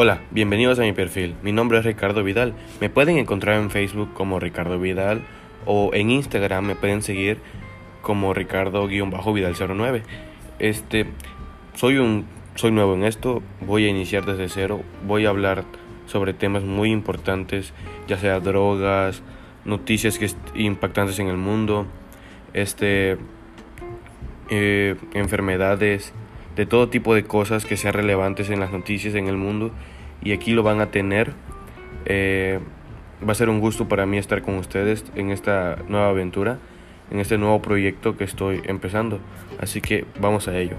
Hola, bienvenidos a mi perfil. Mi nombre es Ricardo Vidal. Me pueden encontrar en Facebook como Ricardo Vidal o en Instagram me pueden seguir como Ricardo-Vidal09. Este, soy un soy nuevo en esto, voy a iniciar desde cero, voy a hablar sobre temas muy importantes, ya sea drogas, noticias que impactantes en el mundo, este eh, enfermedades, de todo tipo de cosas que sean relevantes en las noticias en el mundo y aquí lo van a tener. Eh, va a ser un gusto para mí estar con ustedes en esta nueva aventura, en este nuevo proyecto que estoy empezando. Así que vamos a ello.